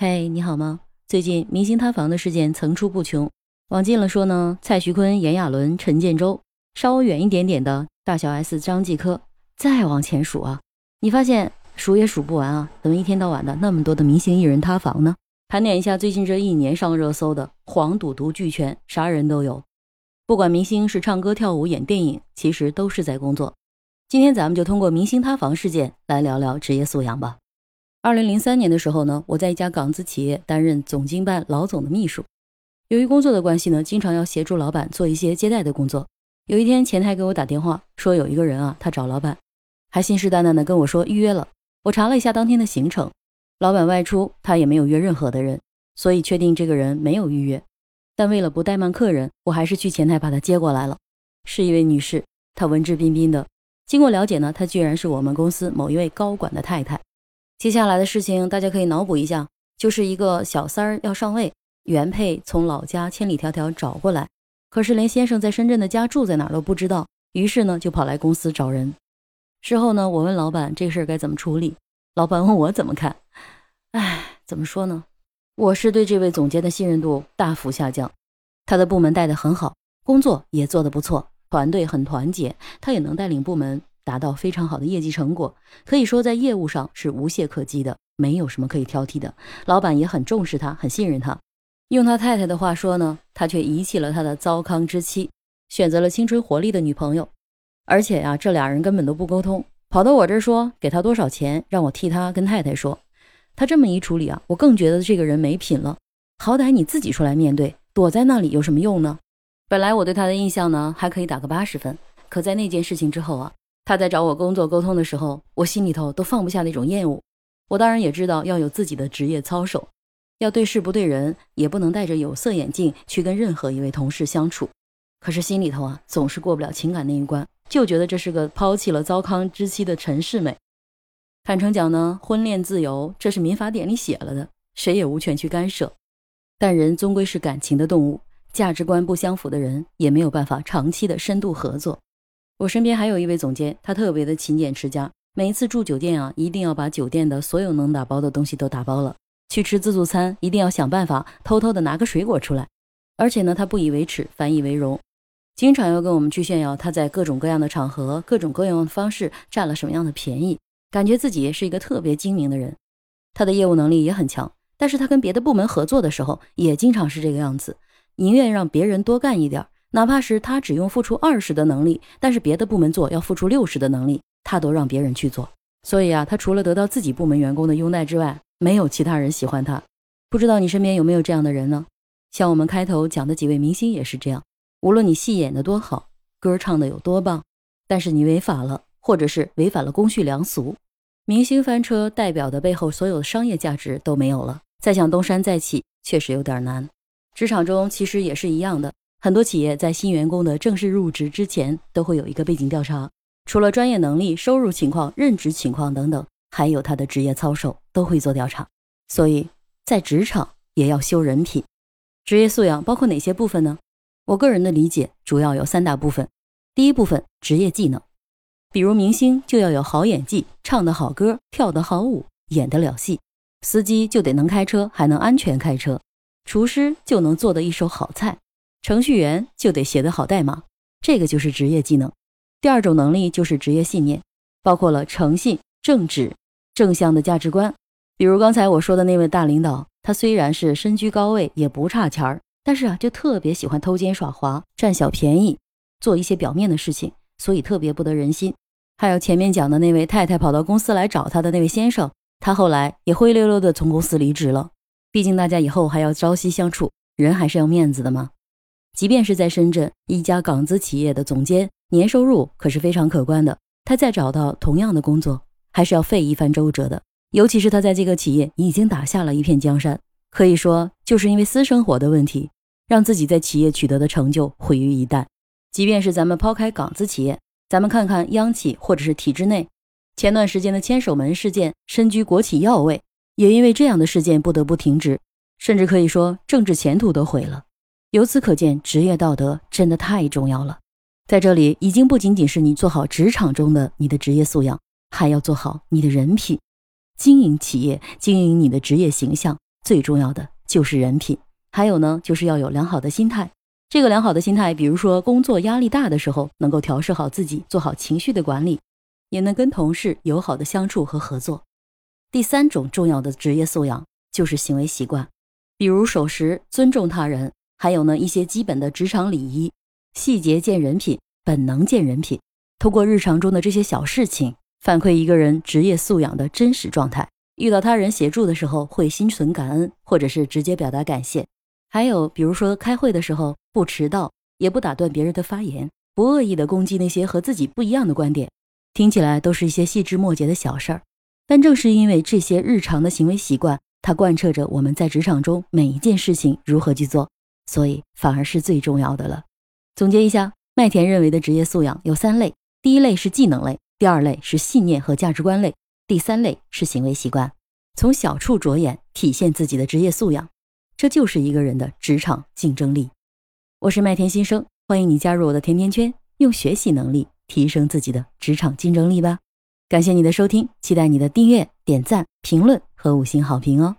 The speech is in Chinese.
嘿，你好吗？最近明星塌房的事件层出不穷，往近了说呢，蔡徐坤、炎亚纶、陈建州；稍微远一点点的，大小 S、张继科。再往前数啊，你发现数也数不完啊！怎么一天到晚的那么多的明星艺人塌房呢？盘点一下最近这一年上热搜的，黄赌毒俱全，啥人都有。不管明星是唱歌跳舞演电影，其实都是在工作。今天咱们就通过明星塌房事件来聊聊职业素养吧。二零零三年的时候呢，我在一家港资企业担任总经办老总的秘书。由于工作的关系呢，经常要协助老板做一些接待的工作。有一天，前台给我打电话说，有一个人啊，他找老板，还信誓旦旦的跟我说预约了。我查了一下当天的行程，老板外出，他也没有约任何的人，所以确定这个人没有预约。但为了不怠慢客人，我还是去前台把他接过来了。是一位女士，她文质彬彬的。经过了解呢，她居然是我们公司某一位高管的太太。接下来的事情，大家可以脑补一下，就是一个小三儿要上位，原配从老家千里迢迢找过来，可是连先生在深圳的家住在哪儿都不知道，于是呢就跑来公司找人。事后呢，我问老板这事儿该怎么处理，老板问我怎么看，唉，怎么说呢？我是对这位总监的信任度大幅下降，他的部门带得很好，工作也做得不错，团队很团结，他也能带领部门。达到非常好的业绩成果，可以说在业务上是无懈可击的，没有什么可以挑剔的。老板也很重视他，很信任他。用他太太的话说呢，他却遗弃了他的糟糠之妻，选择了青春活力的女朋友。而且呀，这俩人根本都不沟通，跑到我这儿说给他多少钱，让我替他跟太太说。他这么一处理啊，我更觉得这个人没品了。好歹你自己出来面对，躲在那里有什么用呢？本来我对他的印象呢，还可以打个八十分，可在那件事情之后啊。他在找我工作沟通的时候，我心里头都放不下那种厌恶。我当然也知道要有自己的职业操守，要对事不对人，也不能戴着有色眼镜去跟任何一位同事相处。可是心里头啊，总是过不了情感那一关，就觉得这是个抛弃了糟糠之妻的陈世美。坦诚讲呢，婚恋自由这是民法典里写了的，谁也无权去干涉。但人终归是感情的动物，价值观不相符的人也没有办法长期的深度合作。我身边还有一位总监，他特别的勤俭持家，每一次住酒店啊，一定要把酒店的所有能打包的东西都打包了。去吃自助餐，一定要想办法偷偷的拿个水果出来。而且呢，他不以为耻，反以为荣，经常要跟我们去炫耀他在各种各样的场合、各种各样的方式占了什么样的便宜，感觉自己是一个特别精明的人。他的业务能力也很强，但是他跟别的部门合作的时候，也经常是这个样子，宁愿让别人多干一点儿。哪怕是他只用付出二十的能力，但是别的部门做要付出六十的能力，他都让别人去做。所以啊，他除了得到自己部门员工的拥戴之外，没有其他人喜欢他。不知道你身边有没有这样的人呢？像我们开头讲的几位明星也是这样。无论你戏演的多好，歌唱的有多棒，但是你违法了，或者是违反了公序良俗，明星翻车代表的背后所有的商业价值都没有了，再想东山再起确实有点难。职场中其实也是一样的。很多企业在新员工的正式入职之前，都会有一个背景调查，除了专业能力、收入情况、任职情况等等，还有他的职业操守，都会做调查。所以在职场也要修人品。职业素养包括哪些部分呢？我个人的理解主要有三大部分。第一部分，职业技能，比如明星就要有好演技，唱得好歌，跳得好舞，演得了戏；司机就得能开车，还能安全开车；厨师就能做得一手好菜。程序员就得写得好代码，这个就是职业技能。第二种能力就是职业信念，包括了诚信、正直、正向的价值观。比如刚才我说的那位大领导，他虽然是身居高位，也不差钱儿，但是啊，就特别喜欢偷奸耍滑、占小便宜，做一些表面的事情，所以特别不得人心。还有前面讲的那位太太跑到公司来找他的那位先生，他后来也灰溜溜的从公司离职了。毕竟大家以后还要朝夕相处，人还是要面子的嘛。即便是在深圳一家港资企业的总监，年收入可是非常可观的。他再找到同样的工作，还是要费一番周折的。尤其是他在这个企业已经打下了一片江山，可以说就是因为私生活的问题，让自己在企业取得的成就毁于一旦。即便是咱们抛开港资企业，咱们看看央企或者是体制内，前段时间的千手门事件，身居国企要位，也因为这样的事件不得不停职，甚至可以说政治前途都毁了。由此可见，职业道德真的太重要了。在这里，已经不仅仅是你做好职场中的你的职业素养，还要做好你的人品。经营企业，经营你的职业形象，最重要的就是人品，还有呢，就是要有良好的心态。这个良好的心态，比如说工作压力大的时候，能够调试好自己，做好情绪的管理，也能跟同事友好的相处和合作。第三种重要的职业素养就是行为习惯，比如守时、尊重他人，还有呢一些基本的职场礼仪。细节见人品，本能见人品。通过日常中的这些小事情，反馈一个人职业素养的真实状态。遇到他人协助的时候，会心存感恩，或者是直接表达感谢。还有，比如说开会的时候不迟到，也不打断别人的发言，不恶意的攻击那些和自己不一样的观点。听起来都是一些细枝末节的小事儿，但正是因为这些日常的行为习惯，它贯彻着我们在职场中每一件事情如何去做，所以反而是最重要的了。总结一下，麦田认为的职业素养有三类：第一类是技能类，第二类是信念和价值观类，第三类是行为习惯。从小处着眼，体现自己的职业素养，这就是一个人的职场竞争力。我是麦田新生，欢迎你加入我的甜甜圈，用学习能力提升自己的职场竞争力吧。感谢你的收听，期待你的订阅、点赞、评论和五星好评哦。